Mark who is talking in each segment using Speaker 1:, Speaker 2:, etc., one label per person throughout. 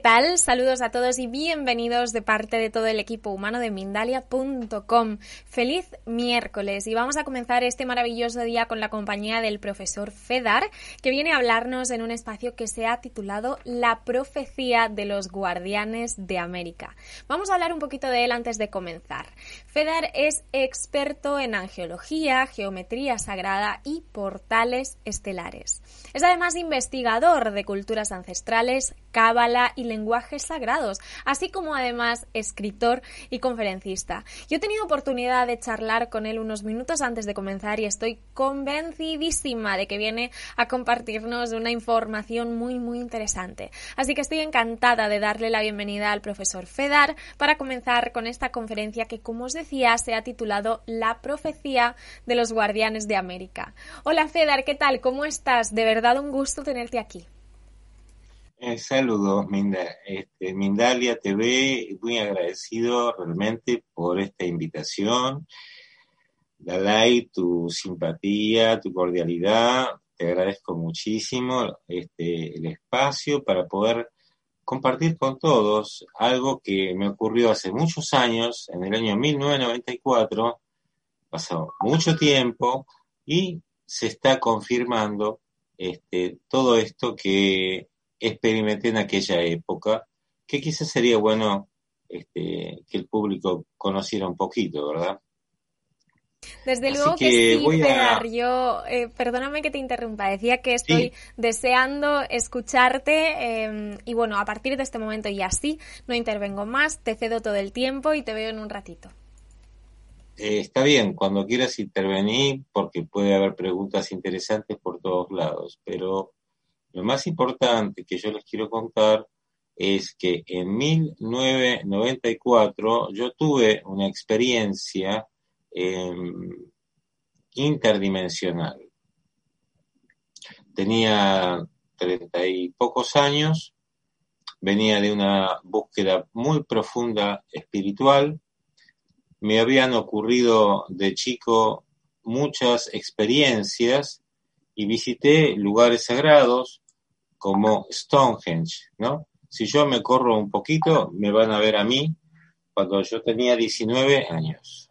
Speaker 1: tal? Saludos a todos y bienvenidos de parte de todo el equipo humano de Mindalia.com. Feliz miércoles y vamos a comenzar este maravilloso día con la compañía del profesor Fedar, que viene a hablarnos en un espacio que se ha titulado La profecía de los guardianes de América. Vamos a hablar un poquito de él antes de comenzar. Fedar es experto en angeología, geometría sagrada y portales estelares. Es además investigador de culturas ancestrales, cábala y lenguajes sagrados, así como además escritor y conferencista. Yo he tenido oportunidad de charlar con él unos minutos antes de comenzar y estoy convencidísima de que viene a compartirnos una información muy muy interesante. Así que estoy encantada de darle la bienvenida al profesor Fedar para comenzar con esta conferencia que, como os decía, se ha titulado La profecía de los guardianes de América. Hola Fedar, ¿qué tal? ¿Cómo estás? De verdad un gusto tenerte aquí.
Speaker 2: Eh, saludos, este, Mindalia TV, muy agradecido realmente por esta invitación. Dalai, tu simpatía, tu cordialidad, te agradezco muchísimo este, el espacio para poder compartir con todos algo que me ocurrió hace muchos años, en el año 1994, pasó mucho tiempo y se está confirmando este, todo esto que experimenté en aquella época, que quizás sería bueno este, que el público conociera un poquito, ¿verdad?
Speaker 1: Desde luego que, sí, Yo, eh, perdóname que te interrumpa, decía que estoy deseando escucharte em, y bueno, a partir de este momento y así no intervengo más, te cedo todo el tiempo y te veo en un ratito.
Speaker 2: Eh, está bien, cuando quieras intervenir, porque puede haber preguntas interesantes por todos lados, pero lo más importante que yo les quiero contar es que en 1994 yo tuve una experiencia em, interdimensional. Tenía treinta y pocos años, venía de una búsqueda muy profunda espiritual, me habían ocurrido de chico muchas experiencias y visité lugares sagrados como Stonehenge, ¿no? Si yo me corro un poquito, me van a ver a mí cuando yo tenía 19 años.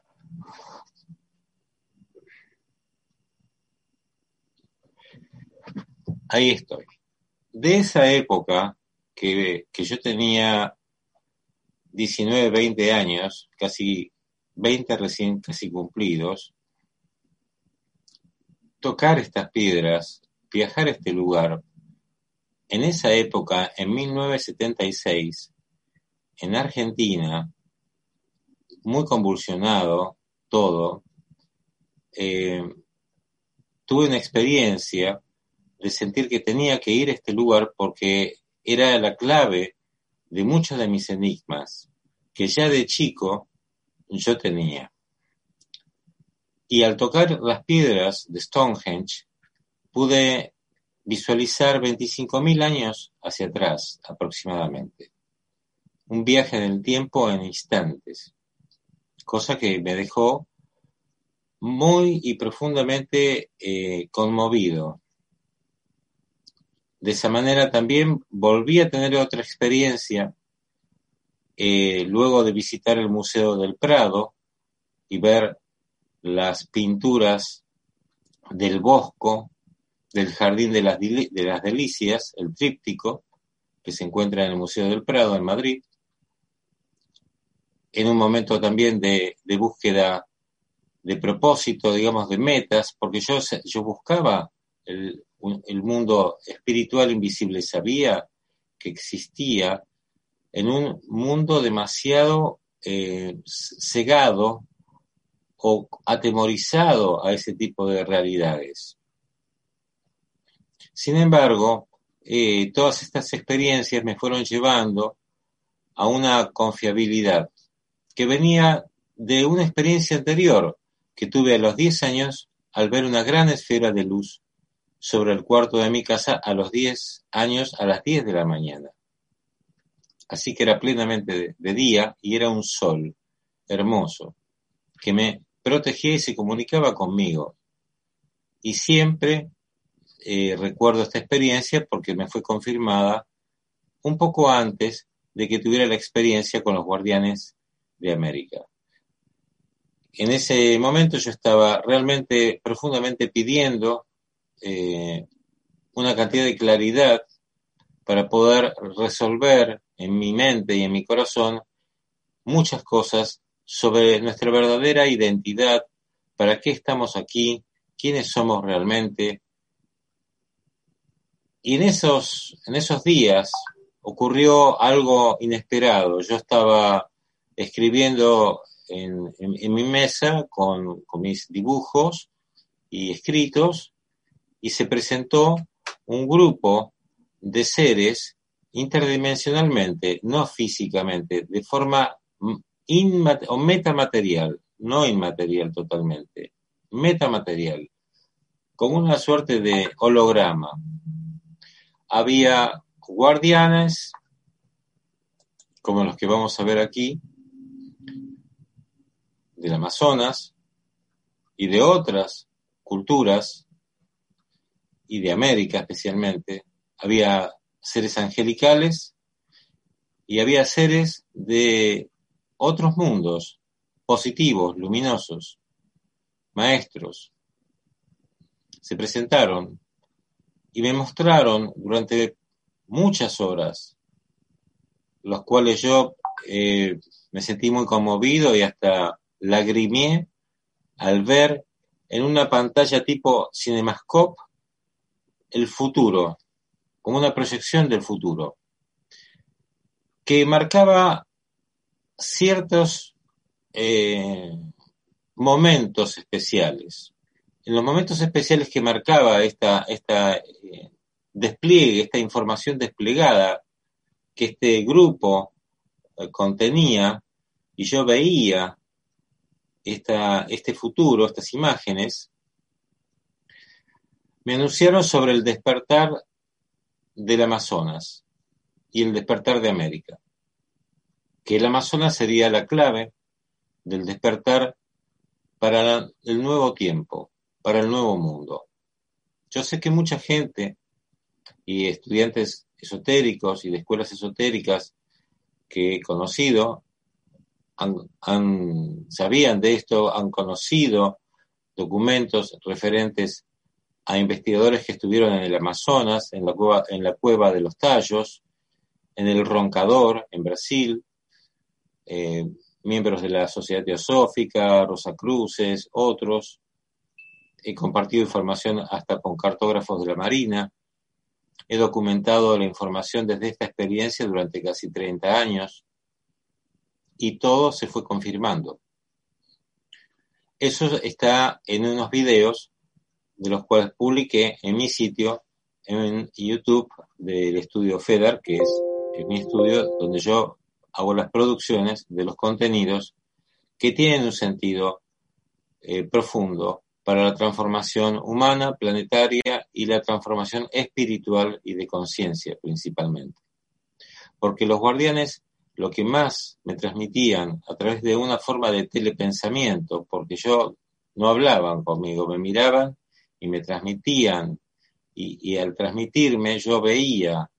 Speaker 2: Ahí estoy. De esa época, que, que yo tenía 19, 20 años, casi 20 recién casi cumplidos, tocar estas piedras, viajar a este lugar, en esa época, en 1976, en Argentina, muy convulsionado todo, eh, tuve una experiencia de sentir que tenía que ir a este lugar porque era la clave de muchos de mis enigmas que ya de chico yo tenía. Y al tocar las piedras de Stonehenge, pude visualizar 25.000 años hacia atrás aproximadamente. Un viaje en el tiempo en instantes, cosa que me dejó muy y profundamente eh, conmovido. de esa manera también volví a tener otra experiencia eh, luego de visitar el Museo del Prado y ver las pinturas del Bosco, del Jardín de las, de las Delicias, el tríptico, que se encuentra en el Museo del Prado en Madrid, en un momento también de, búsqueda de propósito, digamos, de metas, porque yo, yo buscaba el, mundo espiritual invisible, sabía que existía en un mundo demasiado eh, cegado o atemorizado a ese tipo de realidades. Sin embargo, eh, todas estas experiencias me fueron llevando a una confiabilidad que venía de una experiencia anterior que tuve a los 10 años al ver una gran esfera de luz sobre el cuarto de mi casa a los 10 años a las 10 de la mañana. Así que era plenamente de, día y era un sol hermoso que me protegía y se comunicaba conmigo. Y siempre eh, recuerdo esta experiencia porque me fue confirmada un poco antes de que tuviera la experiencia con los guardianes de América. En ese momento yo estaba realmente profundamente pidiendo eh, una cantidad de claridad para poder resolver en mi mente y en mi corazón muchas cosas sobre nuestra verdadera identidad, para qué estamos aquí, quiénes somos realmente. Y en esos, en esos días ocurrió algo inesperado. Yo estaba escribiendo en, mi mesa con, mis dibujos y escritos y se presentó un grupo de seres interdimensionalmente, no físicamente, de forma o metamaterial, no inmaterial totalmente, metamaterial, con una suerte de holograma. Había guardianes, como los que vamos a ver aquí, del Amazonas y de otras culturas y de América especialmente, había seres angelicales y había seres de otros mundos positivos, luminosos, maestros. Se presentaron y me mostraron durante muchas horas, los cuales yo eh, me sentí muy conmovido y hasta lagrimié al ver en una pantalla tipo Cinemascope el futuro, como una proyección del futuro, que marcaba ciertos eh, momentos especiales. En los momentos especiales que marcaba esta, esta eh, despliegue, esta información desplegada que este grupo eh, contenía, y yo veía esta, este futuro, estas imágenes, me anunciaron sobre el despertar del Amazonas y el despertar de América, que el Amazonas sería la clave del despertar para el nuevo tiempo, para el nuevo mundo. Yo sé que mucha gente y estudiantes esotéricos y de escuelas esotéricas que he conocido sabían de esto, han conocido documentos referentes a investigadores que estuvieron en el Amazonas, en la cueva, en la cueva de los Tallos, en el Roncador, en Brasil, eh, miembros de la Sociedad Teosófica, Rosa Cruces, otros. He compartido información hasta con cartógrafos de la Marina. He documentado la información desde esta experiencia durante casi 30 años y todo se fue confirmando. Eso está en unos videos de los cuales publiqué en mi sitio en YouTube del estudio FEDER, que es, mi estudio donde yo hago las producciones de los contenidos que tienen un sentido eh, profundo para la transformación humana, planetaria y la transformación espiritual y de conciencia principalmente. Porque los guardianes lo que más me transmitían a través de una forma de telepensamiento, porque yo no hablaban conmigo, me miraban y me transmitían y, al transmitirme yo veía,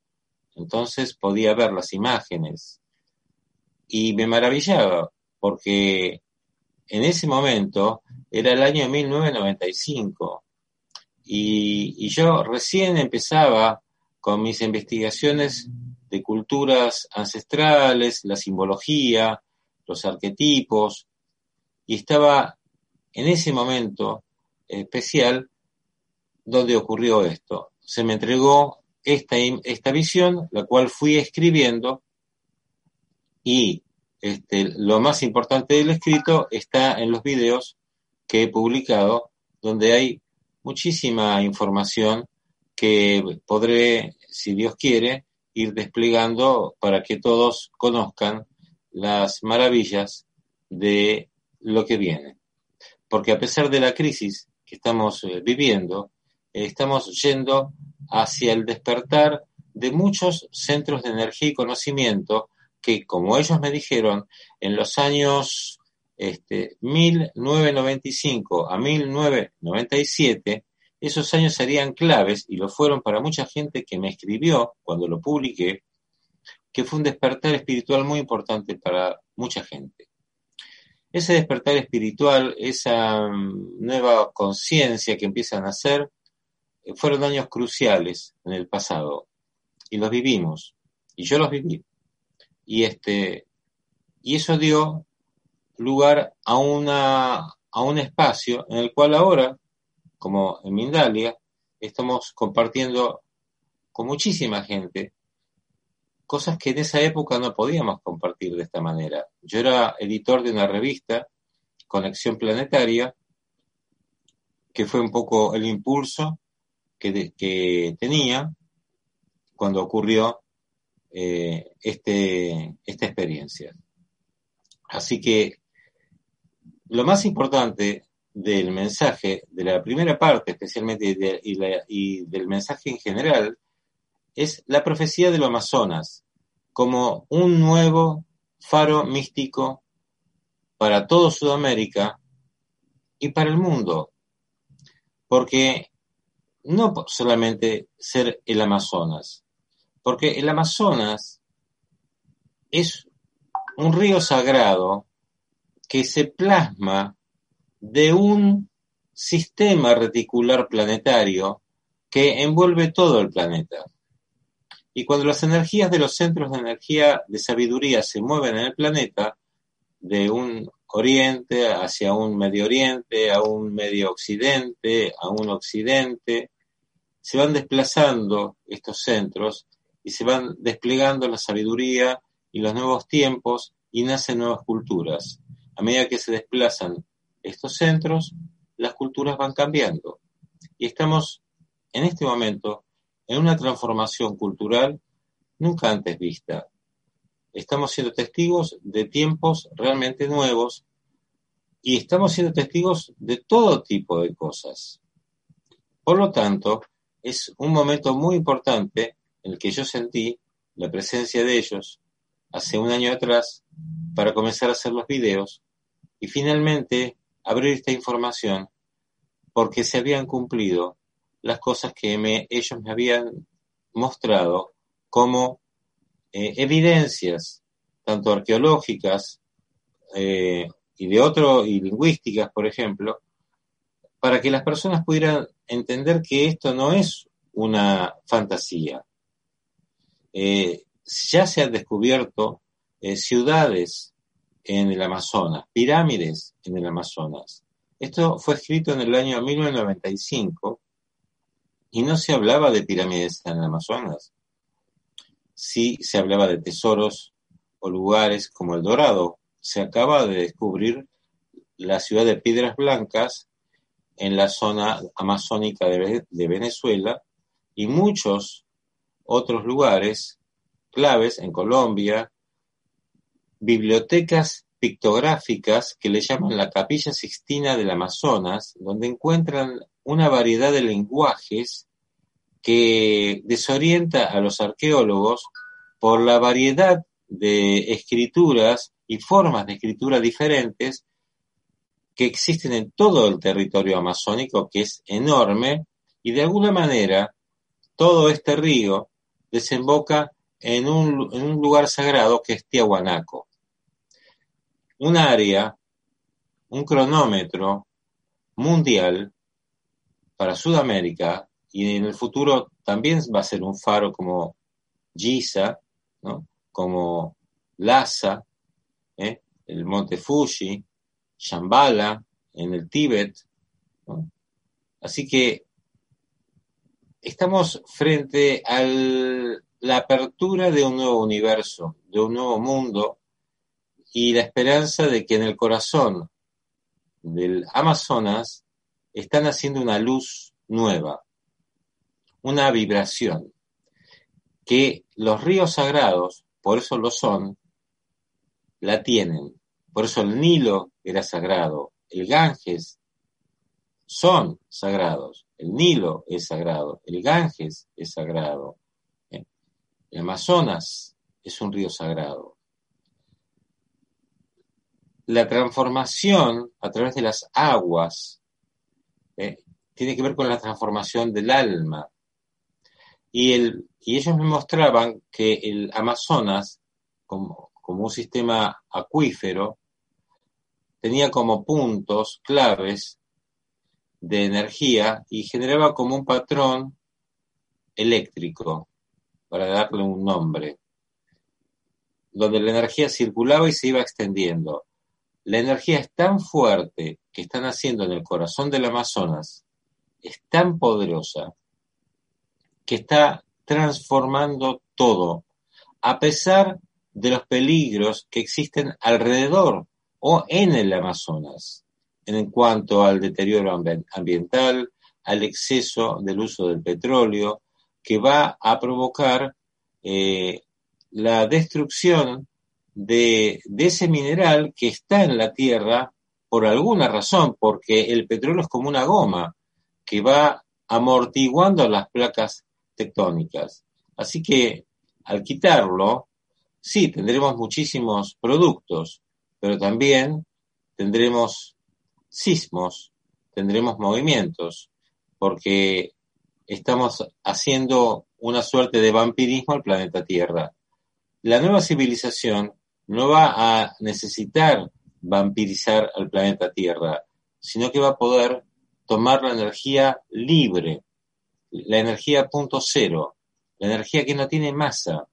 Speaker 2: entonces podía ver las imágenes y me maravillaba porque en ese momento era el año 1995 y, yo recién empezaba con mis investigaciones de culturas ancestrales, la simbología, los arquetipos, y estaba en ese momento especial donde ocurrió esto. Se me entregó esta, esta visión, la cual fui escribiendo, y este, lo más importante del escrito está en los videos que he publicado, donde hay muchísima información que podré, si Dios quiere, ir desplegando para que todos conozcan las maravillas de lo que viene. Porque a pesar de la crisis que estamos eh, viviendo, estamos yendo hacia el despertar de muchos centros de energía y conocimiento que, como ellos me dijeron, en los años este, 1995 a 1997 esos años serían claves y lo fueron para mucha gente que me escribió cuando lo publiqué, que fue un despertar espiritual muy importante para mucha gente. Ese despertar espiritual, esa mm, nueva conciencia que empieza a nacer, eh, fueron años cruciales en el pasado y los vivimos y yo los viví y este y eso dio lugar a una a un espacio en el cual ahora como en Mindalia, estamos compartiendo con muchísima gente cosas que en esa época no podíamos compartir de esta manera. Yo era editor de una revista, Conexión Planetaria, que fue un poco el impulso que, que tenía cuando ocurrió eh, este, esta experiencia. Así que lo más importante del mensaje, de la primera parte especialmente y, del mensaje en general, es la profecía de los Amazonas como un nuevo faro místico para todo Sudamérica y para el mundo. Porque no solamente ser el Amazonas, porque el Amazonas es un río sagrado que se plasma de un sistema reticular planetario que envuelve todo el planeta. Y cuando las energías de los centros de energía de sabiduría se mueven en el planeta, de un oriente hacia un medio oriente, a un medio occidente, a un occidente, se van desplazando estos centros y se van desplegando la sabiduría y los nuevos tiempos y nacen nuevas culturas. A medida que se desplazan estos centros, las culturas van cambiando. Y estamos en este momento en una transformación cultural nunca antes vista. Estamos siendo testigos de tiempos realmente nuevos y estamos siendo testigos de todo tipo de cosas. Por lo tanto, es un momento muy importante en el que yo sentí la presencia de ellos hace un año atrás para comenzar a hacer los videos y finalmente abrir esta información porque se habían cumplido las cosas que ellos me habían mostrado como eh, evidencias, tanto arqueológicas eh, y de otro, y lingüísticas, por ejemplo, para que las personas pudieran entender que esto no es una fantasía. Eh, ya se han descubierto ciudades en el Amazonas, pirámides en el Amazonas. Esto fue escrito en el año 1995 y no se hablaba de pirámides en el Amazonas. Sí se hablaba de tesoros o lugares como el Dorado. Se acaba de descubrir la ciudad de Piedras Blancas en la zona amazónica de, de Venezuela y muchos otros lugares claves en Colombia, bibliotecas pictográficas que le llaman la Capilla Sixtina del Amazonas, donde encuentran una variedad de lenguajes que desorienta a los arqueólogos por la variedad de escrituras y formas de escritura diferentes que existen en todo el territorio amazónico, que es enorme, y de alguna manera todo este río desemboca en un, en un lugar sagrado que es Tiahuanaco. Un área, un cronómetro mundial para Sudamérica y en el futuro también va a ser un faro como Giza, ¿no? como Lhasa, ¿eh? el monte Fuji, Shambhala en el Tíbet. Así que estamos frente a la apertura de un nuevo universo, de un nuevo mundo y la esperanza de que en el corazón del Amazonas están haciendo una luz nueva, una vibración, que los ríos sagrados, por eso lo son, la tienen. Por eso el Nilo era sagrado, el Ganges son sagrados, el Nilo es sagrado, el Ganges es sagrado, el Amazonas es un río sagrado. La transformación a través de las aguas ¿eh? tiene que ver con la transformación del alma. Y, el, y ellos me mostraban que el Amazonas, como, como un sistema acuífero, tenía como puntos claves de energía y generaba como un patrón eléctrico, para darle un nombre, donde la energía circulaba y se iba extendiendo. La energía es tan fuerte que están haciendo en el corazón del Amazonas, es tan poderosa, que está transformando todo, a pesar de los peligros que existen alrededor o en el Amazonas, en cuanto al deterioro ambiental, al exceso del uso del petróleo, que va a provocar eh, la destrucción de, ese mineral que está en la Tierra por alguna razón, porque el petróleo es como una goma que va amortiguando las placas tectónicas. Así que al quitarlo, sí, tendremos muchísimos productos, pero también tendremos sismos, tendremos movimientos, porque estamos haciendo una suerte de vampirismo al planeta Tierra. La nueva civilización no va a necesitar vampirizar al planeta Tierra, sino que va a poder tomar la energía libre, la energía punto cero, la energía que no tiene masa,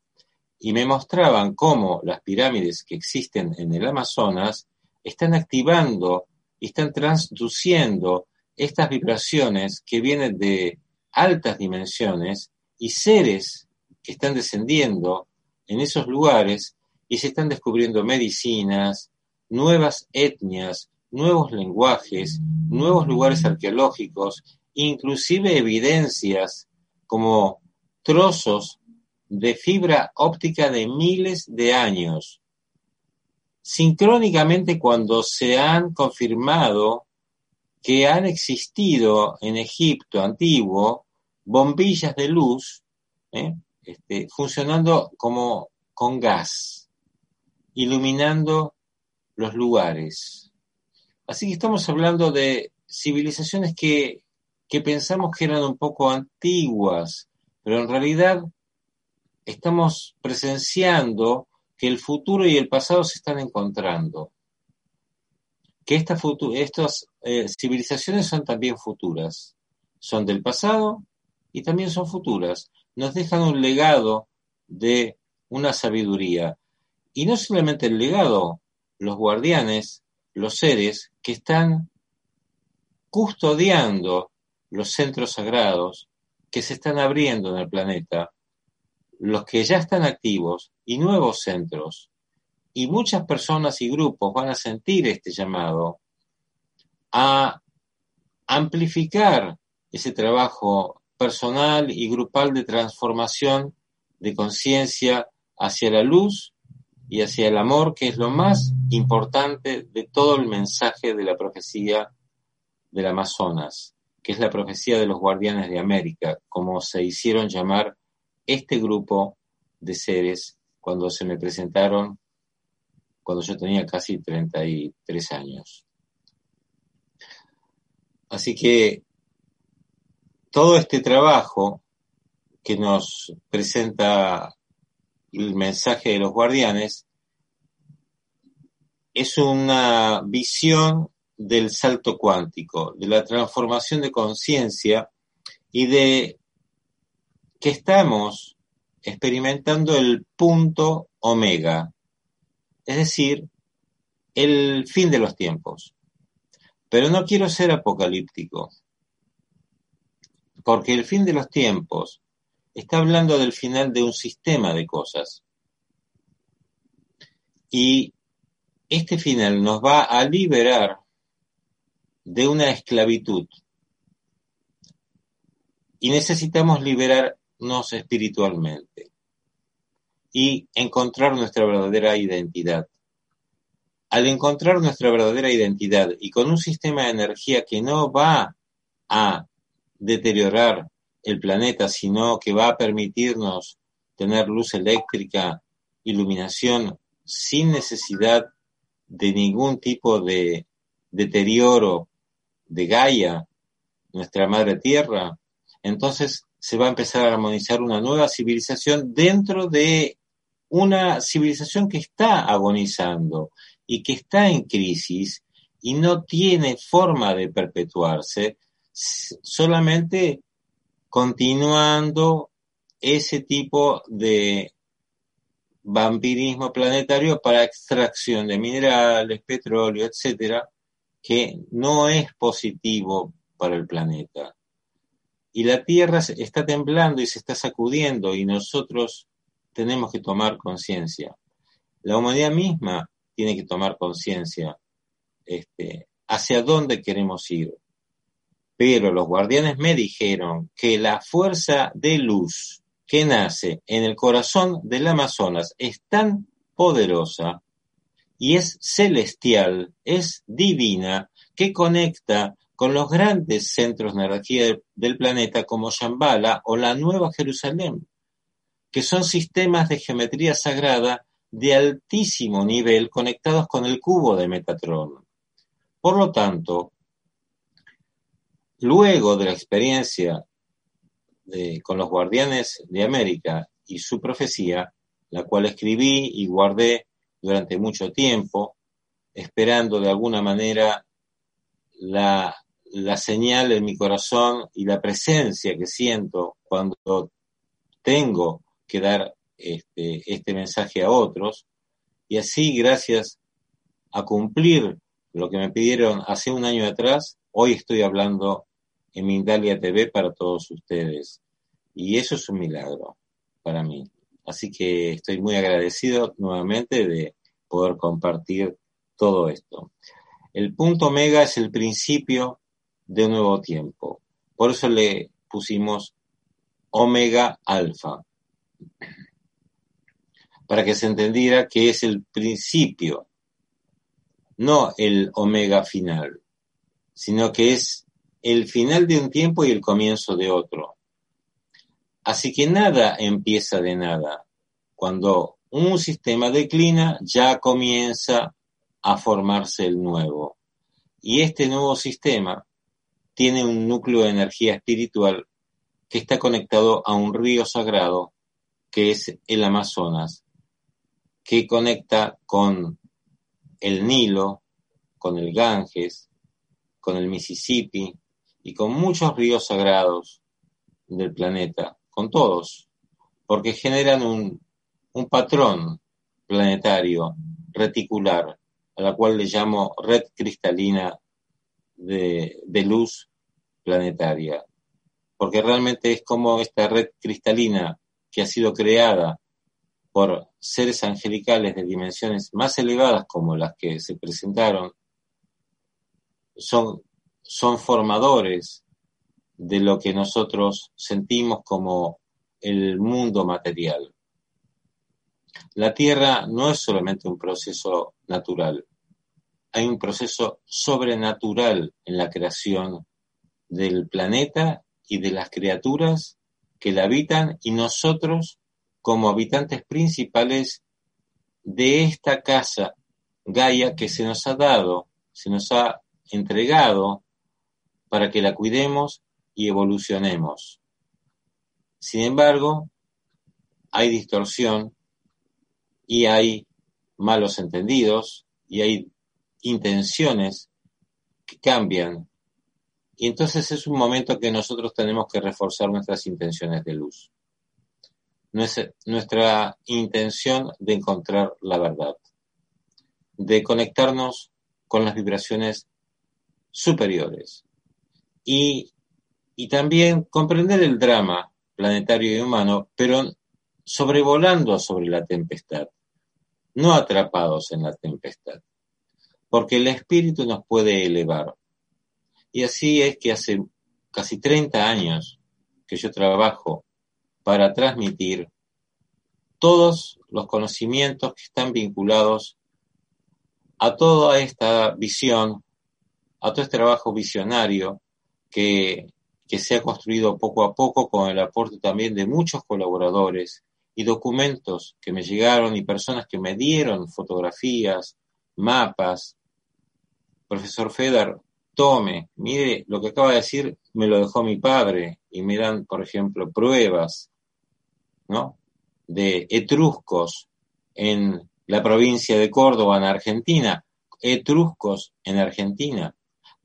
Speaker 2: y me mostraban cómo las pirámides que existen en el Amazonas están activando y están transduciendo estas vibraciones que vienen de altas dimensiones y seres que están descendiendo en esos lugares y se están descubriendo medicinas, nuevas etnias, nuevos lenguajes, nuevos lugares arqueológicos, inclusive evidencias como trozos de fibra óptica de miles de años. Sincrónicamente cuando se han confirmado que han existido en Egipto antiguo bombillas de luz ¿eh? este, funcionando como con gas, iluminando los lugares. Así que estamos hablando de civilizaciones que, que pensamos que eran un poco antiguas, pero en realidad estamos presenciando que el futuro y el pasado se están encontrando. Que estas eh, civilizaciones son también futuras. Son del pasado y también son futuras. Nos dejan un legado de una sabiduría. Y no solamente el legado, los guardianes, los seres que están custodiando los centros sagrados que se están abriendo en el planeta los que ya están activos y nuevos centros. Y muchas personas y grupos van a sentir este llamado a amplificar ese trabajo personal y grupal de transformación de conciencia hacia la luz y hacia el amor, que es lo más importante de todo el mensaje de la profecía del Amazonas, que es la profecía de los guardianes de América, como se hicieron llamar este grupo de seres cuando se me presentaron cuando yo tenía casi 33 años. Así que todo este trabajo que nos presenta el mensaje de los guardianes es una visión del salto cuántico, de la transformación de conciencia y de que estamos experimentando el punto omega, es decir, el fin de los tiempos. Pero no quiero ser apocalíptico, porque el fin de los tiempos está hablando del final de un sistema de cosas. Y este final nos va a liberar de una esclavitud. Y necesitamos liberarnos espiritualmente y encontrar nuestra verdadera identidad. Al encontrar nuestra verdadera identidad y con un sistema de energía que no va a deteriorar el planeta, sino que va a permitirnos tener luz eléctrica, iluminación, sin necesidad de ningún tipo de deterioro de Gaia, nuestra madre tierra, entonces se va a empezar a armonizar una nueva civilización dentro de una civilización que está agonizando y que está en crisis y no tiene forma de perpetuarse, solamente continuando ese tipo de vampirismo planetario para extracción de minerales, petróleo, etcétera, que no es positivo para el planeta. Y la Tierra está temblando y se está sacudiendo y nosotros tenemos que tomar conciencia. La humanidad misma tiene que tomar conciencia este, hacia dónde queremos ir pero los guardianes me dijeron que la fuerza de luz que nace en el corazón del Amazonas es tan poderosa y es celestial, es divina, que conecta con los grandes centros de energía del planeta como Shambhala o la Nueva Jerusalén, que son sistemas de geometría sagrada de altísimo nivel conectados con el cubo de Metatron. Por lo tanto, Luego de la experiencia con los guardianes de América y su profecía, la cual escribí y guardé durante mucho tiempo, esperando de alguna manera la, señal en mi corazón y la presencia que siento cuando tengo que dar este, este mensaje a otros, y así gracias a cumplir lo que me pidieron hace un año atrás, hoy estoy hablando en Mindalia TV para todos ustedes. Y eso es un milagro para mí. Así que estoy muy agradecido nuevamente de poder compartir todo esto. El punto omega es el principio de un nuevo tiempo. Por eso le pusimos omega alfa. Para que se entendiera que es el principio, no el omega final, sino que es el final de un tiempo y el comienzo de otro. Así que nada empieza de nada. Cuando un sistema declina, ya comienza a formarse el nuevo. Y este nuevo sistema tiene un núcleo de energía espiritual que está conectado a un río sagrado que es el Amazonas, que conecta con el Nilo, con el Ganges, con el Mississippi, y con muchos ríos sagrados del planeta, con todos, porque generan un, patrón planetario reticular, a la cual le llamo red cristalina de, de luz planetaria, porque realmente es como esta red cristalina que ha sido creada por seres angelicales de dimensiones más elevadas como las que se presentaron, son son formadores de lo que nosotros sentimos como el mundo material. La Tierra no es solamente un proceso natural, hay un proceso sobrenatural en la creación del planeta y de las criaturas que la habitan y nosotros como habitantes principales de esta casa Gaia que se nos ha dado, se nos ha entregado para que la cuidemos y evolucionemos. Sin embargo, hay distorsión y hay malos entendidos y hay intenciones que cambian. Y entonces es un momento que nosotros tenemos que reforzar nuestras intenciones de luz. Nuestra intención de encontrar la verdad, de conectarnos con las vibraciones superiores y, y también comprender el drama planetario y humano, pero sobrevolando sobre la tempestad, no atrapados en la tempestad, porque el espíritu nos puede elevar. Y así es que hace casi 30 años que yo trabajo para transmitir todos los conocimientos que están vinculados a toda esta visión, a todo este trabajo visionario que, se ha construido poco a poco con el aporte también de muchos colaboradores y documentos que me llegaron y personas que me dieron fotografías, mapas. Profesor Fedar, tome, mire, lo que acaba de decir me lo dejó mi padre y me dan, por ejemplo, pruebas, ¿no? De etruscos en la provincia de Córdoba, en Argentina, etruscos en Argentina.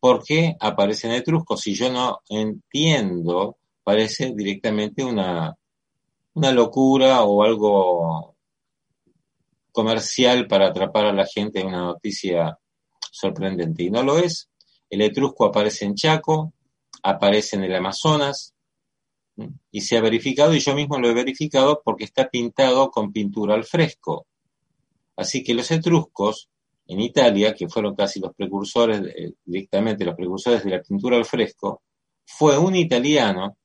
Speaker 2: ¿Por qué aparecen etruscos? Si yo no entiendo, parece directamente una una locura o algo comercial para atrapar a la gente en una noticia sorprendente. Y no lo es. El etrusco aparece en Chaco, aparece en el Amazonas, y se ha verificado, y yo mismo lo he verificado porque está pintado con pintura al fresco. Así que los etruscos en Italia, que fueron casi los precursores, eh, directamente los precursores de la pintura al fresco, fue un italiano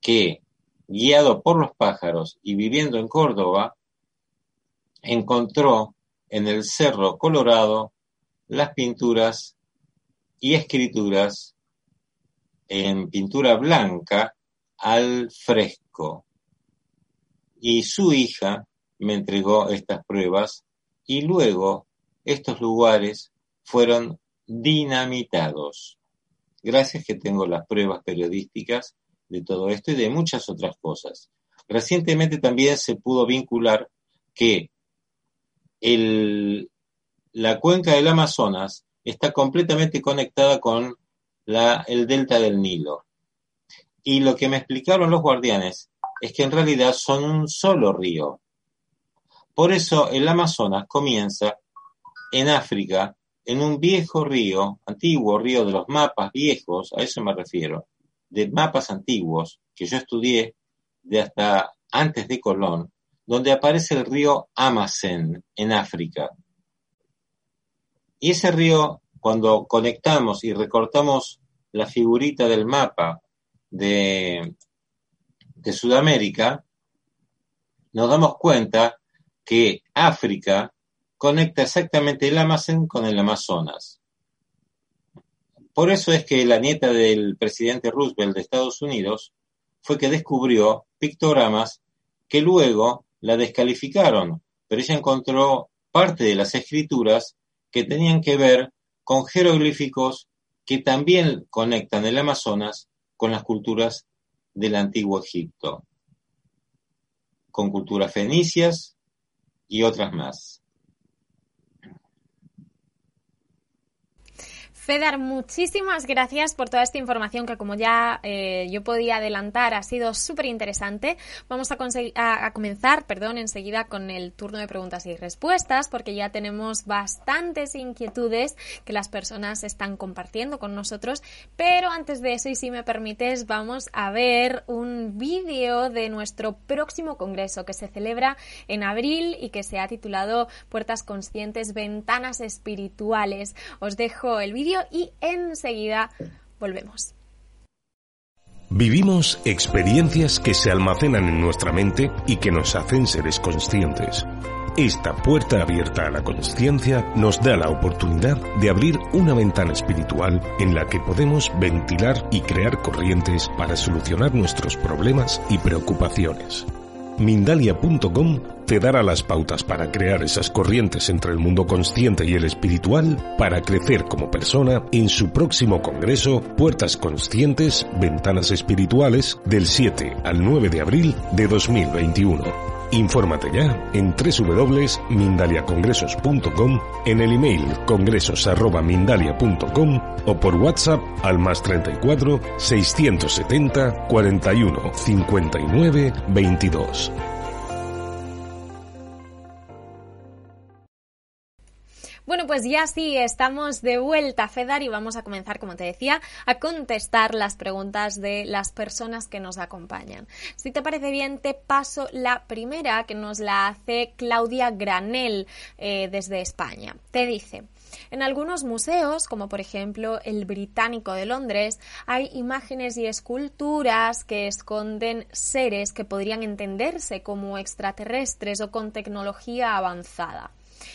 Speaker 2: que guiado por los pájaros y viviendo en Córdoba, encontró en el Cerro Colorado las pinturas y escrituras en pintura blanca al fresco. Y su hija me entregó estas pruebas y luego estos lugares fueron dinamitados. Gracias que tengo las pruebas periodísticas de todo esto y de muchas otras cosas. Recientemente también se pudo vincular que el, la cuenca del Amazonas está completamente conectada con la, el delta del Nilo. Y lo que me explicaron los guardianes es que en realidad son un solo río. Por eso el Amazonas comienza en África, en un viejo río, antiguo río de los mapas viejos, a eso me refiero, de mapas antiguos que yo estudié de hasta antes de Colón, donde aparece el río Amazon en África. Y ese río, cuando conectamos y recortamos la figurita del mapa de, de Sudamérica, nos damos cuenta que África conecta exactamente el Amazon con el Amazonas. Por eso es que la nieta del presidente Roosevelt de Estados Unidos fue que descubrió pictogramas que luego la descalificaron, pero ella encontró parte de las escrituras que tenían que ver con jeroglíficos que también conectan el Amazonas con las culturas del antiguo Egipto, con culturas fenicias y otras más.
Speaker 1: Fedar, muchísimas gracias por toda esta información que como ya eh, yo podía adelantar ha sido súper interesante. Vamos a, a, comenzar perdón, enseguida con el turno de preguntas y respuestas porque ya tenemos bastantes inquietudes que las personas están compartiendo con nosotros. Pero antes de eso, y si me permites, vamos a ver un vídeo de nuestro próximo congreso que se celebra en abril y que se ha titulado Puertas Conscientes, Ventanas Espirituales. Os dejo el vídeo y enseguida volvemos.
Speaker 3: Vivimos experiencias que se almacenan en nuestra mente y que nos hacen seres conscientes. Esta puerta abierta a la conciencia nos da la oportunidad de abrir una ventana espiritual en la que podemos ventilar y crear corrientes para solucionar nuestros problemas y preocupaciones. Mindalia.com te dará las pautas para crear esas corrientes entre el mundo consciente y el espiritual para crecer como persona en su próximo congreso Puertas Conscientes, Ventanas Espirituales del 7 al 9 de abril de 2021. Infórmate ya en www.mindaliacongresos.com, en el email congresos.mindalia.com o por WhatsApp al más 34 670 41 59 22.
Speaker 1: Bueno, pues ya sí, estamos de vuelta, Fedar, y vamos a comenzar, como te decía, a contestar las preguntas de las personas que nos acompañan. Si te parece bien, te paso la primera que nos la hace Claudia Granel eh, desde España. Te dice, en algunos museos, como por ejemplo el Británico de Londres, hay imágenes y esculturas que esconden seres que podrían entenderse como extraterrestres o con tecnología avanzada.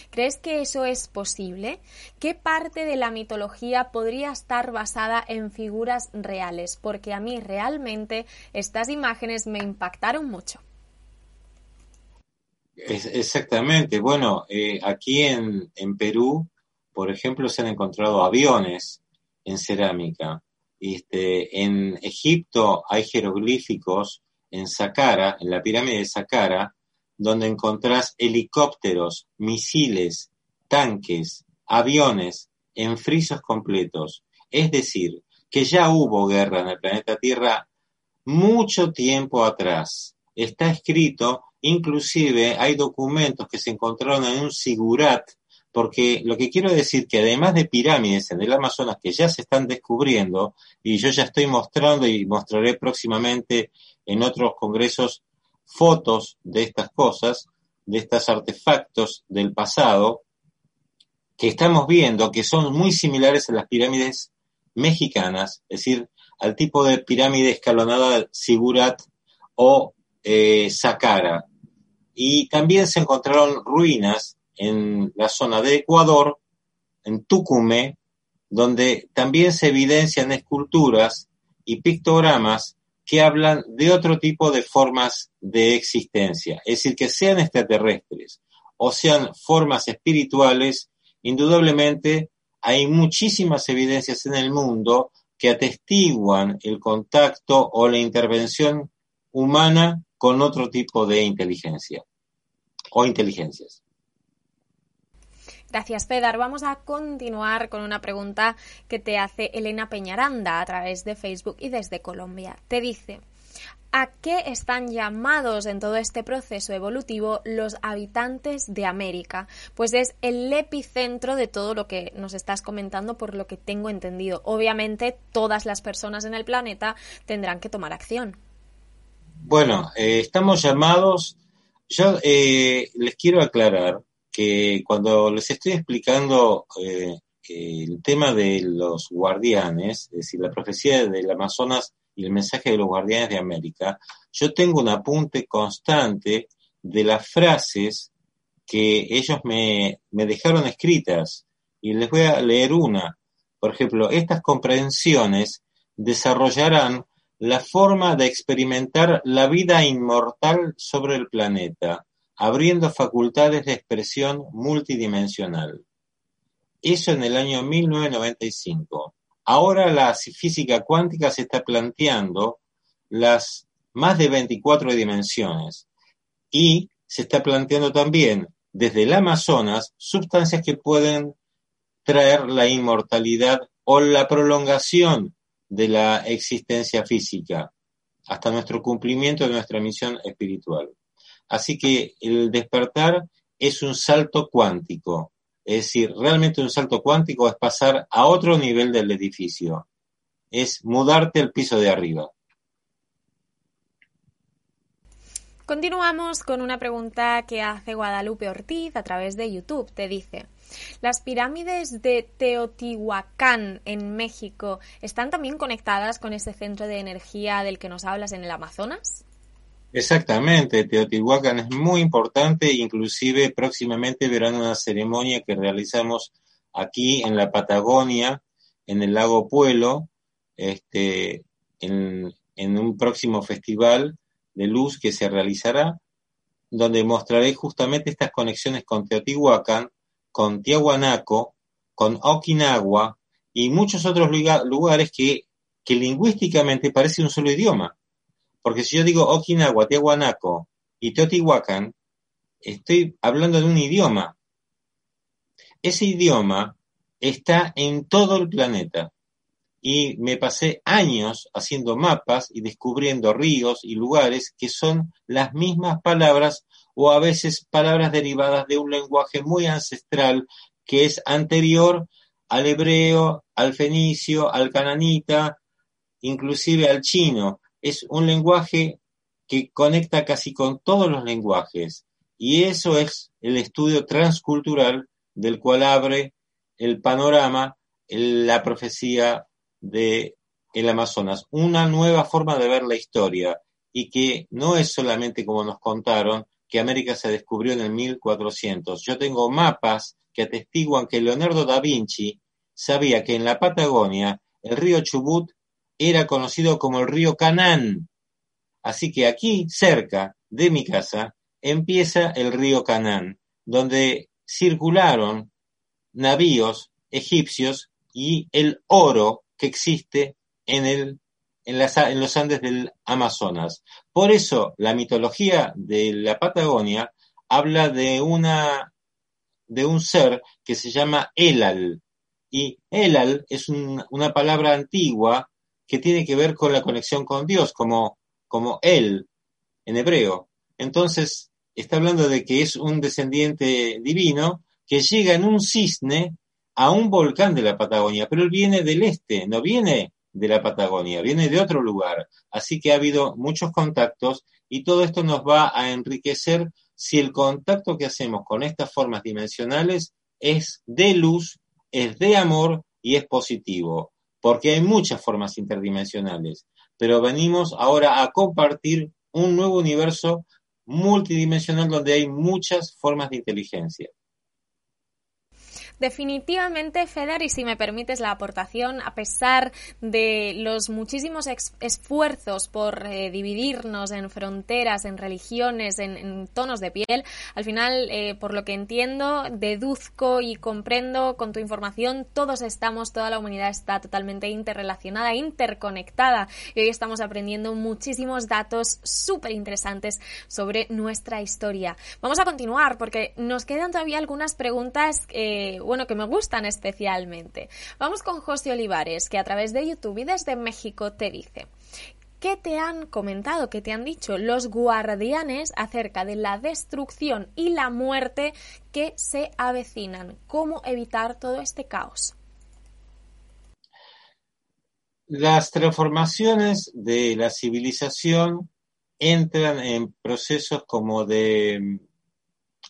Speaker 1: ¿Crees que eso es posible? ¿Qué parte de la mitología podría estar basada en figuras reales? Porque a mí realmente estas imágenes me impactaron mucho.
Speaker 2: exactamente. Bueno, eh, aquí en, Perú, por ejemplo, se han encontrado aviones en cerámica. Este, en Egipto hay jeroglíficos en Saqqara, en la pirámide de Saqqara, donde encontrás helicópteros, misiles, tanques, aviones en frisos completos. Es decir, que ya hubo guerra en el planeta Tierra mucho tiempo atrás. Está escrito, inclusive hay documentos que se encontraron en un sigurat, porque lo que quiero decir que además de pirámides en el Amazonas que ya se están descubriendo, y yo ya estoy mostrando y mostraré próximamente en otros congresos fotos de estas cosas, de estos artefactos del pasado, que estamos viendo que son muy similares a las pirámides mexicanas, es decir, al tipo de pirámide escalonada Sigurat o eh, Saqqara. Y también se encontraron ruinas en la zona de Ecuador, en Tucumé, donde también se evidencian esculturas y pictogramas que hablan de otro tipo de formas de existencia. Es decir, que sean extraterrestres o sean formas espirituales, indudablemente hay muchísimas evidencias en el mundo que atestiguan el contacto o la intervención humana con otro tipo de inteligencia o inteligencias.
Speaker 1: Gracias, Pedar. Vamos a continuar con una pregunta que te hace Elena Peñaranda a través de Facebook y desde Colombia. Te dice, ¿A qué están llamados en todo este proceso evolutivo los habitantes de América? Pues es el epicentro de todo lo que nos estás comentando por lo que tengo entendido. Obviamente todas las personas en el planeta tendrán que tomar acción.
Speaker 2: Bueno, eh, estamos llamados, yo eh, les quiero aclarar que cuando les estoy explicando eh, el tema de los guardianes, es decir, la profecía del Amazonas y el mensaje de los guardianes de América, yo tengo un apunte constante de las frases que ellos me, me dejaron escritas y les voy a leer una. Por ejemplo, estas comprensiones desarrollarán la forma de experimentar la vida inmortal sobre el planeta abriendo facultades de expresión multidimensional. Eso en el año 1995. Ahora la física cuántica se está planteando las más de 24 dimensiones y se está planteando también desde el Amazonas sustancias que pueden traer la inmortalidad o la prolongación de la existencia física hasta nuestro cumplimiento de nuestra misión espiritual. Así que el despertar es un salto cuántico. Es decir, realmente un salto cuántico es pasar a otro nivel del edificio. Es mudarte al piso de arriba.
Speaker 1: Continuamos con una pregunta que hace Guadalupe Ortiz a través de YouTube. Te dice, ¿las pirámides de Teotihuacán en México están también conectadas con ese centro de energía del que nos hablas en el Amazonas?
Speaker 2: Exactamente, Teotihuacán es muy importante, inclusive próximamente verán una ceremonia que realizamos aquí en la Patagonia, en el lago Puelo, este, en, un próximo festival de luz que se realizará donde mostraré justamente estas conexiones con Teotihuacán, con Tiahuanaco, con Okinawa y muchos otros lugares que, que lingüísticamente parecen un solo idioma. Porque si yo digo Okinawa, Tiahuanaco y Teotihuacán, estoy hablando de un idioma. Ese idioma está en todo el planeta y me pasé años haciendo mapas y descubriendo ríos y lugares que son las mismas palabras o a veces palabras derivadas de un lenguaje muy ancestral que es anterior al hebreo, al fenicio, al cananita, inclusive al chino. Es un lenguaje que conecta casi con todos los lenguajes y eso es el estudio transcultural del cual abre el panorama la profecía de el Amazonas, una nueva forma de ver la historia y que no es solamente como nos contaron que América se descubrió en el 1400. Yo tengo mapas que atestiguan que Leonardo da Vinci sabía que en la Patagonia el río Chubut era conocido como el río Canán. Así que aquí, cerca de mi casa, empieza el río Canán, donde circularon navíos egipcios y el oro que existe en, el, en los Andes del Amazonas. Por eso la mitología de la Patagonia habla de una de un ser que se llama Elal. Y Elal es una palabra antigua que tiene que ver con la conexión con Dios, como, como él en hebreo. Entonces, está hablando de que es un descendiente divino que llega en un cisne a un volcán de la Patagonia, pero él viene del este, no viene de la Patagonia, viene de otro lugar. Así que ha habido muchos contactos y todo esto nos va a enriquecer si el contacto que hacemos con estas formas dimensionales es de luz, es de amor y es positivo, porque hay muchas formas interdimensionales, pero venimos ahora a compartir un nuevo universo multidimensional donde hay muchas formas de inteligencia.
Speaker 1: Definitivamente, Feder, y si me permites la aportación, a pesar de los muchísimos esfuerzos por eh, dividirnos en fronteras, en religiones, en, tonos de piel, al final, eh, por lo que entiendo, deduzco y comprendo con tu información, todos estamos, toda la humanidad está totalmente interrelacionada, interconectada, y hoy estamos aprendiendo muchísimos datos súper interesantes sobre nuestra historia. Vamos a continuar porque nos quedan todavía algunas preguntas. Eh, bueno, que me gustan especialmente. Vamos con José Olivares, que a través de YouTube y desde México te dice. ¿Qué te han comentado, qué te han dicho los guardianes acerca de la destrucción y la muerte que se avecinan? ¿Cómo evitar todo este caos?
Speaker 2: Las transformaciones de la civilización entran en procesos como de,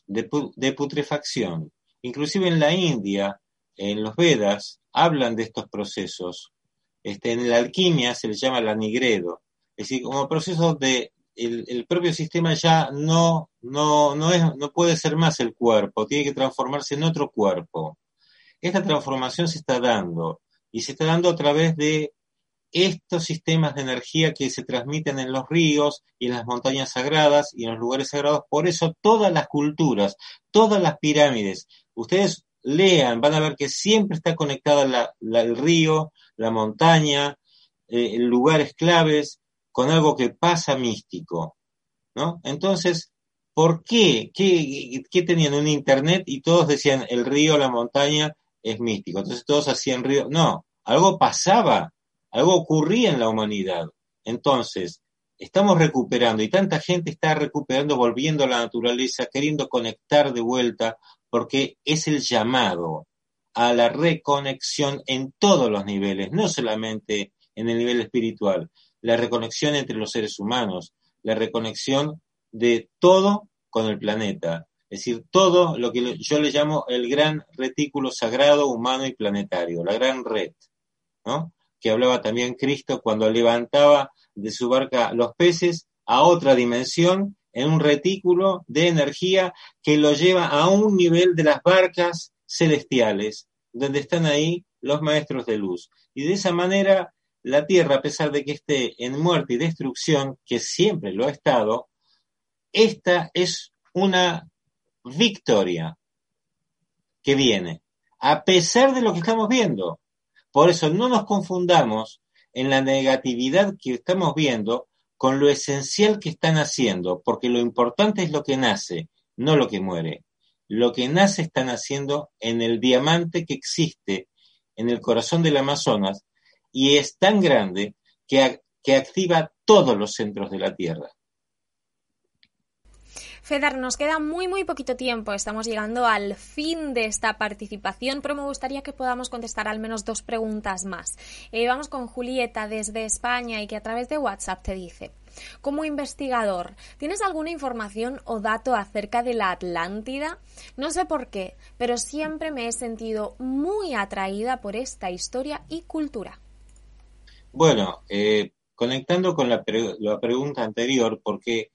Speaker 2: de putrefacción. Inclusive en la India, en los Vedas, hablan de estos procesos. Este, en la alquimia se les llama la nigredo. Es decir, como proceso de el, propio sistema ya no, no, no, es, no puede ser más el cuerpo, tiene que transformarse en otro cuerpo. Esta transformación se está dando y se está dando a través de estos sistemas de energía que se transmiten en los ríos y en las montañas sagradas y en los lugares sagrados. Por eso todas las culturas, todas las pirámides, ustedes lean, van a ver que siempre está conectada el río, la montaña, eh, lugares claves, con algo que pasa místico. ¿no? Entonces, ¿por qué? qué? ¿Qué tenían un internet y todos decían el río, la montaña es místico? Entonces todos hacían río. No, algo pasaba, algo ocurría en la humanidad. Entonces, estamos recuperando y tanta gente está recuperando, volviendo a la naturaleza, queriendo conectar de vuelta porque es el llamado a la reconexión en todos los niveles, no solamente en el nivel espiritual, la reconexión entre los seres humanos, la reconexión de todo con el planeta, es decir, todo lo que yo le llamo el gran retículo sagrado, humano y planetario, la gran red, ¿no? Que hablaba también Cristo cuando levantaba de su barca los peces a otra dimensión en un retículo de energía que lo lleva a un nivel de las barcas celestiales, donde están ahí los maestros de luz. Y de esa manera la Tierra, a pesar de que esté en muerte y destrucción, que siempre lo ha estado, esta es una victoria que viene, a pesar de lo que estamos viendo. Por eso no nos confundamos en la negatividad que estamos viendo con lo esencial que están haciendo, porque lo importante es lo que nace, no lo que muere. Lo que nace están haciendo en el diamante que existe en el corazón del Amazonas y es tan grande que, que activa todos los centros de la Tierra.
Speaker 1: Feder, nos queda muy, muy poquito tiempo. Estamos llegando al fin de esta participación, pero me gustaría que podamos contestar al menos dos preguntas más. Eh, vamos con Julieta desde España y que a través de WhatsApp te dice. Como investigador, ¿tienes alguna información o dato acerca de la Atlántida? No sé por qué, pero siempre me he sentido muy atraída por esta historia y cultura.
Speaker 2: Bueno, eh, conectando con la, la pregunta anterior, porque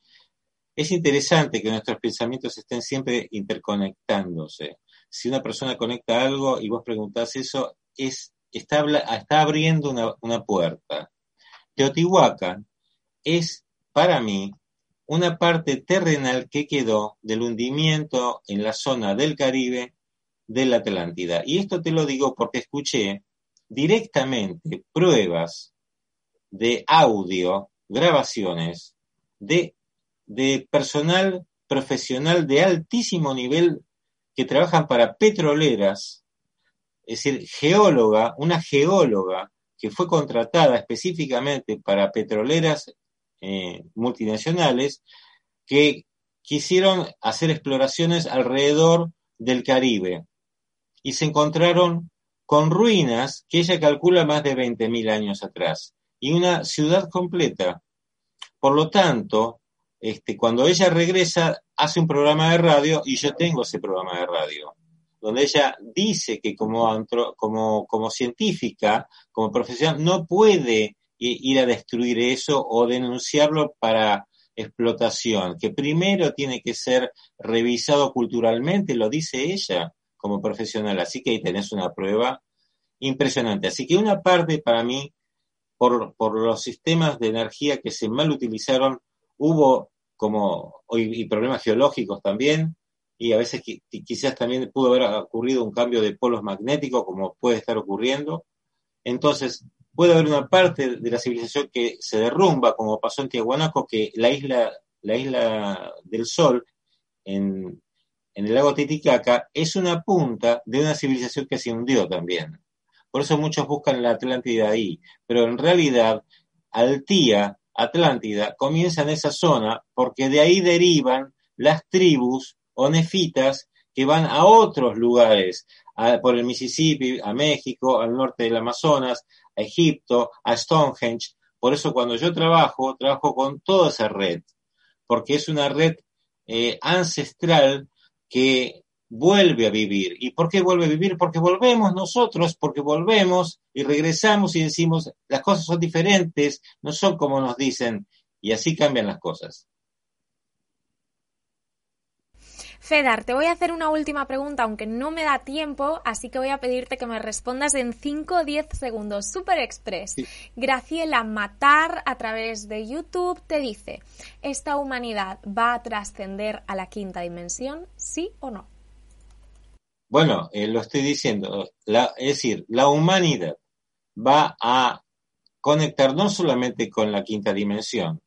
Speaker 2: es interesante que nuestros pensamientos estén siempre interconectándose. Si una persona conecta algo y vos preguntás eso, es, está, está abriendo una, una puerta. Teotihuacán es, para mí, una parte terrenal que quedó del hundimiento en la zona del Caribe de la Atlántida. Y esto te lo digo porque escuché directamente pruebas de audio, grabaciones de de personal profesional de altísimo nivel que trabajan para petroleras, es decir, geóloga, una geóloga que fue contratada específicamente para petroleras eh, multinacionales que quisieron hacer exploraciones alrededor del Caribe y se encontraron con ruinas que ella calcula más de 20.000 años atrás y una ciudad completa. Por lo tanto, este, cuando ella regresa, hace un programa de radio y yo tengo ese programa de radio, donde ella dice que como, como, como científica, como profesional, no puede ir a destruir eso o denunciarlo para explotación, que primero tiene que ser revisado culturalmente, lo dice ella como profesional. Así que ahí tenés una prueba impresionante. Así que una parte para mí, por, por los sistemas de energía que se mal utilizaron, hubo como y problemas geológicos también, y a veces quizás también pudo haber ocurrido un cambio de polos magnéticos, como puede estar ocurriendo. Entonces, puede haber una parte de la civilización que se derrumba, como pasó en Tiahuanaco, que la isla, la isla del Sol, en, en el lago Titicaca, es una punta de una civilización que se hundió también. Por eso muchos buscan la Atlántida ahí, pero en realidad Altía Atlántida comienza en esa zona porque de ahí derivan las tribus o nefitas que van a otros lugares, por el Mississippi, a México, al norte del Amazonas, a Egipto, a Stonehenge. Por eso cuando yo trabajo, trabajo con toda esa red, porque es una red eh, ancestral que vuelve a vivir. ¿Y por qué vuelve a vivir? Porque volvemos nosotros, porque volvemos y regresamos y decimos, las cosas son diferentes, no son como nos dicen, y así cambian las cosas.
Speaker 1: Fedar, te voy a hacer una última pregunta, aunque no me da tiempo, así que voy a pedirte que me respondas en 5 o 10 segundos. Super Express. Graciela Matar, a través de YouTube, te dice, ¿esta humanidad va a trascender a la quinta dimensión? ¿Sí o no?
Speaker 2: Bueno, eh, lo estoy diciendo, es decir, la humanidad va a conectar no solamente con la quinta dimensión,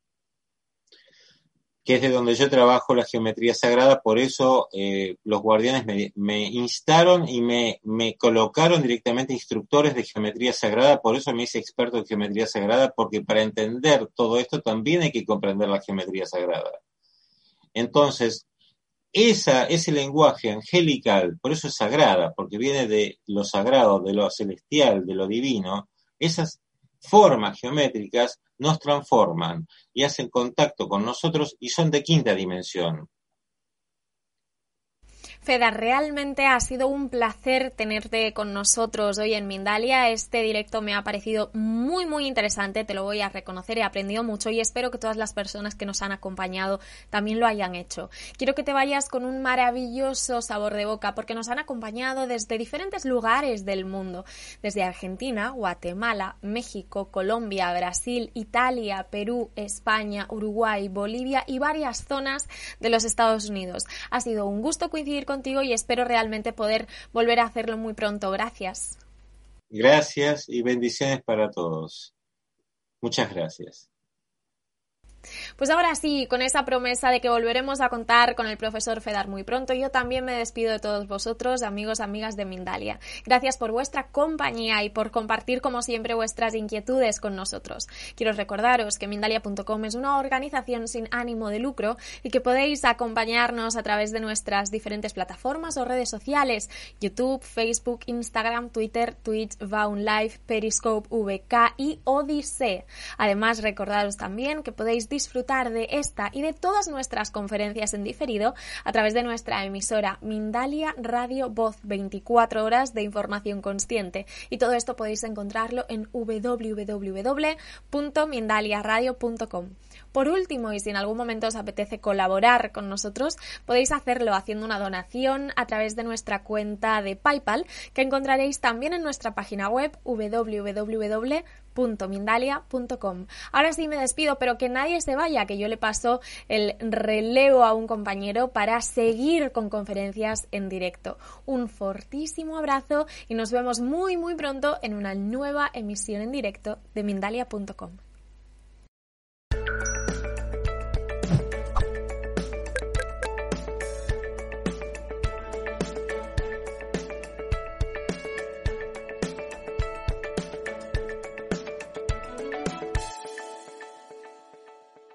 Speaker 2: que es de donde yo trabajo la geometría sagrada, por eso eh, los guardianes me, instaron y me, me, colocaron directamente instructores de geometría sagrada, por eso me hice experto en geometría sagrada, porque para entender todo esto también hay que comprender la geometría sagrada. Entonces, esa, ese lenguaje angelical, por eso es sagrada, porque viene de lo sagrado, de lo celestial, de lo divino, esas formas geométricas nos transforman y hacen contacto con nosotros y son de quinta dimensión.
Speaker 1: Feda, realmente ha sido un placer tenerte con nosotros hoy en Mindalia. Este directo me ha parecido muy, muy interesante, te lo voy a reconocer, he aprendido mucho y espero que todas las personas que nos han acompañado también lo hayan hecho. Quiero que te vayas con un maravilloso sabor de boca porque nos han acompañado desde diferentes lugares del mundo, desde Argentina, Guatemala, México, Colombia, Brasil, Italia, Perú, España, Uruguay, Bolivia y varias zonas de los Estados Unidos. Ha sido un gusto coincidir con contigo y espero realmente poder volver a hacerlo muy pronto. Gracias.
Speaker 2: Gracias y bendiciones para todos. Muchas gracias.
Speaker 1: Pues ahora sí, con esa promesa de que volveremos a contar con el profesor Fedar muy pronto, yo también me despido de todos vosotros, amigos, amigas de Mindalia. Gracias por vuestra compañía y por compartir, como siempre, vuestras inquietudes con nosotros. Quiero recordaros que Mindalia.com es una organización sin ánimo de lucro y que podéis acompañarnos a través de nuestras diferentes plataformas o redes sociales, YouTube, Facebook, Instagram, Twitter, Twitch, Vaun Live, Periscope, VK y Odyssey. Además, recordaros también que podéis disfrutar de esta y de todas nuestras conferencias en diferido a través de nuestra emisora Mindalia Radio Voz 24 horas de información consciente. Y todo esto podéis encontrarlo en www.mindaliaradio.com. Por último, y si en algún momento os apetece colaborar con nosotros, podéis hacerlo haciendo una donación a través de nuestra cuenta de PayPal, que encontraréis también en nuestra página web www.mindalia.com. Ahora sí me despido, pero que nadie se vaya, que yo le paso el relevo a un compañero para seguir con conferencias en directo. Un fortísimo abrazo y nos vemos muy muy pronto en una nueva emisión en directo de Mindalia.com.